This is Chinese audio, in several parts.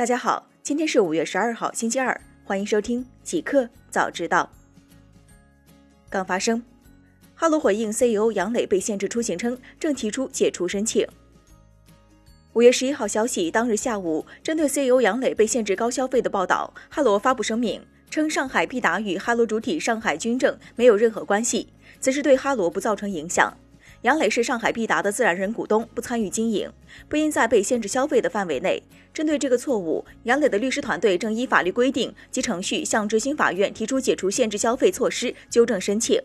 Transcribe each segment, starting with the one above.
大家好，今天是五月十二号，星期二，欢迎收听即刻早知道。刚发生，哈罗回应 CEO 杨磊被限制出行称，正提出解除申请。五月十一号消息，当日下午，针对 CEO 杨磊被限制高消费的报道，哈罗发布声明称，上海必达与哈罗主体上海军政没有任何关系，此事对哈罗不造成影响。杨磊是上海必达的自然人股东，不参与经营，不应在被限制消费的范围内。针对这个错误，杨磊的律师团队正依法律规定及程序向执行法院提出解除限制消费措施纠正申请。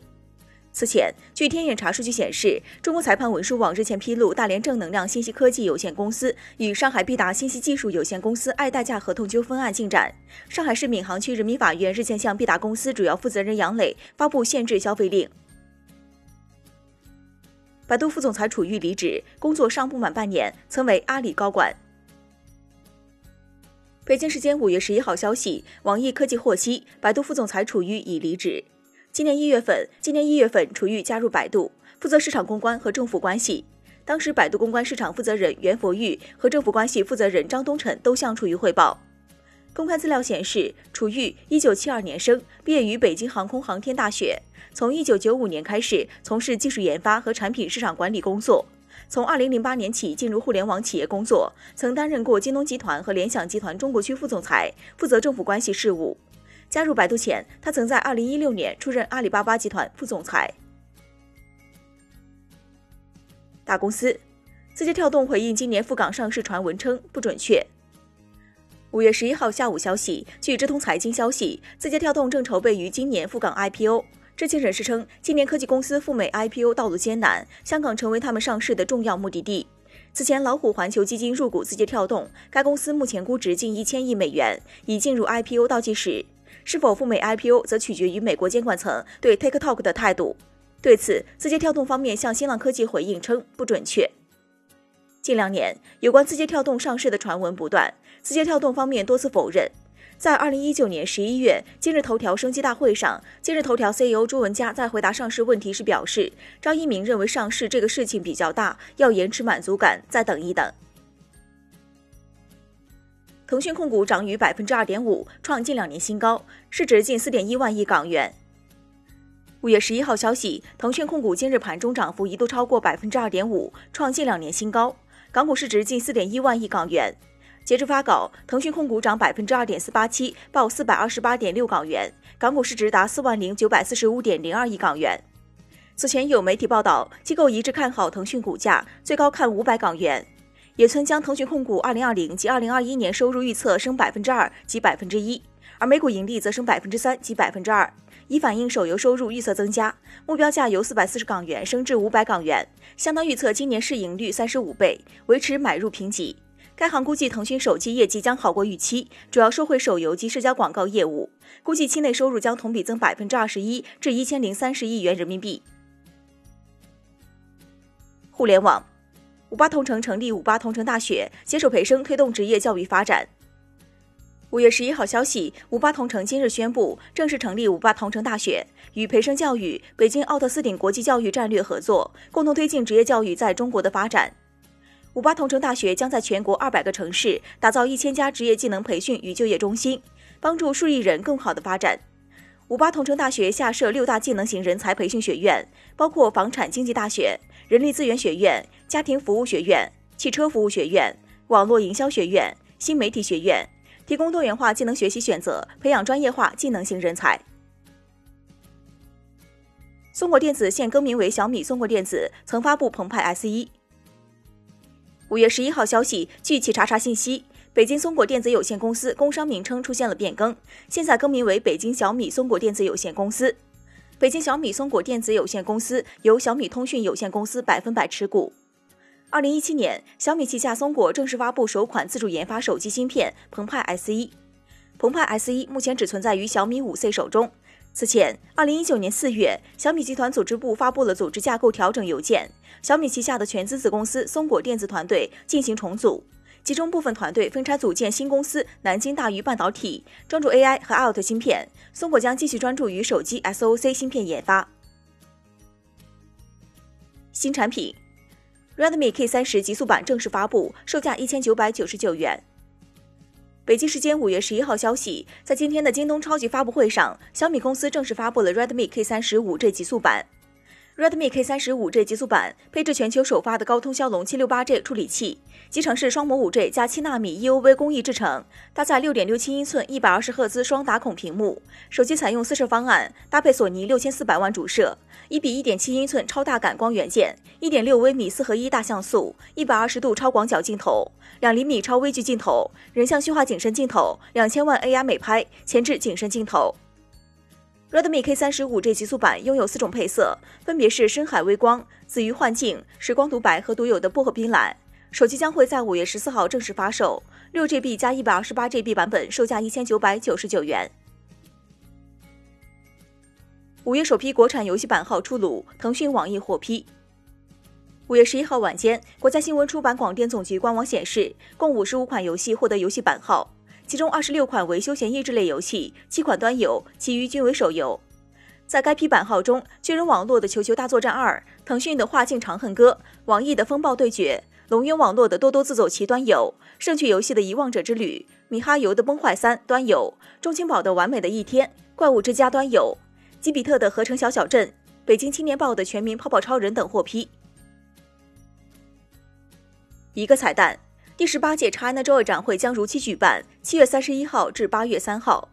此前，据天眼查数据显示，中国裁判文书网日前披露，大连正能量信息科技有限公司与上海必达信息技术有限公司爱代驾合同纠纷案进展。上海市闵行区人民法院日前向必达公司主要负责人杨磊发布限制消费令。百度副总裁楚玉离职，工作尚不满半年，曾为阿里高管。北京时间五月十一号消息，网易科技获悉，百度副总裁楚玉已离职。今年一月份，今年一月份，楚玉加入百度，负责市场公关和政府关系。当时，百度公关市场负责人袁佛玉和政府关系负责人张东辰都向楚玉汇报。公开资料显示，楚玉一九七二年生，毕业于北京航空航天大学。从一九九五年开始从事技术研发和产品市场管理工作。从二零零八年起进入互联网企业工作，曾担任过京东集团和联想集团中国区副总裁，负责政府关系事务。加入百度前，他曾在二零一六年出任阿里巴巴集团副总裁。大公司，字节跳动回应今年赴港上市传闻称不准确。五月十一号下午消息，据知通财经消息，字节跳动正筹备于今年赴港 IPO。知情人士称，今年科技公司赴美 IPO 道路艰难，香港成为他们上市的重要目的地。此前，老虎环球基金入股字节跳动，该公司目前估值近一千亿美元，已进入 IPO 倒计时。是否赴美 IPO，则取决于美国监管层对 TikTok 的态度。对此，字节跳动方面向新浪科技回应称不准确。近两年，有关字节跳动上市的传闻不断。字节跳动方面多次否认。在二零一九年十一月今日头条升级大会上，今日头条 CEO 朱文佳在回答上市问题时表示，张一鸣认为上市这个事情比较大，要延迟满足感，再等一等。腾讯控股涨逾百分之二点五，创近两年新高，市值近四点一万亿港元。五月十一号消息，腾讯控股今日盘中涨幅一度超过百分之二点五，创近两年新高，港股市值近四点一万亿港元。截至发稿，腾讯控股涨百分之二点四八七，报四百二十八点六港元，港股市值达四万零九百四十五点零二亿港元。此前有媒体报道，机构一致看好腾讯股价，最高看五百港元。野村将腾讯控股二零二零及二零二一年收入预测升百分之二及百分之一，而每股盈利则升百分之三及百分之二，以反映手游收入预测增加，目标价由四百四十港元升至五百港元，相当预测今年市盈率三十五倍，维持买入评级。该行估计，腾讯手机业绩将好过预期，主要收回手游及社交广告业务。估计期内收入将同比增百分之二十一，至一千零三十亿元人民币。互联网，五八同城成立五八同城大学，携手培生推动职业教育发展。五月十一号消息，五八同城今日宣布正式成立五八同城大学，与培生教育、北京奥特斯顶国际教育战略合作，共同推进职业教育在中国的发展。五八同城大学将在全国二百个城市打造一千家职业技能培训与就业中心，帮助数亿人更好的发展。五八同城大学下设六大技能型人才培训学院，包括房产经济大学、人力资源学院、家庭服务学院、汽车服务学院、网络营销学院、新媒体学院，提供多元化技能学习选择，培养专业化技能型人才。松果电子现更名为小米松果电子，曾发布澎湃 S 一。五月十一号消息，据企查查信息，北京松果电子有限公司工商名称出现了变更，现在更名为北京小米松果电子有限公司。北京小米松果电子有限公司由小米通讯有限公司百分百持股。二零一七年，小米旗下松果正式发布首款自主研发手机芯片澎湃 S 一。澎湃 S 一目前只存在于小米五 C 手中。此前，二零一九年四月，小米集团组织部发布了组织架构调整邮件，小米旗下的全资子公司松果电子团队进行重组，其中部分团队分拆组建新公司南京大鱼半导体，专注 AI 和 IoT 芯片。松果将继续专注于手机 SoC 芯片研发。新产品，Redmi K 三十极速版正式发布，售价一千九百九十九元。北京时间五月十一号消息，在今天的京东超级发布会上，小米公司正式发布了 Redmi K 三十五 G 极速版。Redmi K 三十五 G 极速版配置全球首发的高通骁龙七六八 G 处理器，集成式双模五 G 加七纳米 EUV 工艺制成，搭载六点六七英寸一百二十赫兹双打孔屏幕。手机采用四摄方案，搭配索尼六千四百万主摄，一比一点七英寸超大感光元件，一点六微米四合一大像素，一百二十度超广角镜头，两厘米超微距镜头，人像虚化景深镜头，两千万 AR 美拍，前置景深镜头。Redmi K 三十五 G 极速版拥有四种配色，分别是深海微光、紫鱼幻境、时光独白和独有的薄荷冰蓝。手机将会在五月十四号正式发售，六 GB 加一百二十八 GB 版本售价一千九百九十九元。五月首批国产游戏版号出炉，腾讯、网易获批。五月十一号晚间，国家新闻出版广电总局官网显示，共五十五款游戏获得游戏版号。其中二十六款为休闲益智类游戏，七款端游，其余均为手游。在该批版号中，巨人网络的《球球大作战二》，腾讯的《画境长恨歌》，网易的《风暴对决》，龙渊网络的《多多自走棋》端游，盛趣游戏的《遗忘者之旅》，米哈游的《崩坏三》端游，中青宝的《完美的一天》，怪物之家端游，吉比特的《合成小小镇》，北京青年报的《全民泡泡超人》等获批。一个彩蛋。第十八届 ChinaJoy 展会将如期举办，七月三十一号至八月三号。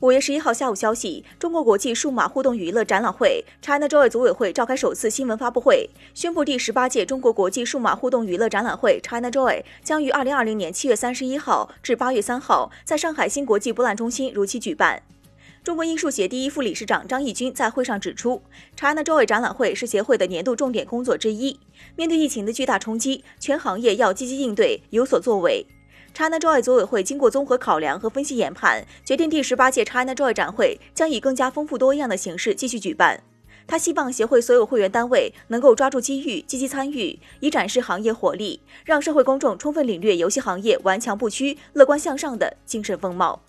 五月十一号下午消息，中国国际数码互动娱乐展览会 ChinaJoy 组委会召开首次新闻发布会，宣布第十八届中国国际数码互动娱乐展览会 ChinaJoy 将于二零二零年七月三十一号至八月三号在上海新国际博览中心如期举办。中国艺术协第一副理事长张义军在会上指出，ChinaJoy 展览会是协会的年度重点工作之一。面对疫情的巨大冲击，全行业要积极应对，有所作为。ChinaJoy 组委会经过综合考量和分析研判，决定第十八届 ChinaJoy 展会将以更加丰富多样的形式继续举办。他希望协会所有会员单位能够抓住机遇，积极参与，以展示行业活力，让社会公众充分领略游戏行业顽强不屈、乐观向上的精神风貌。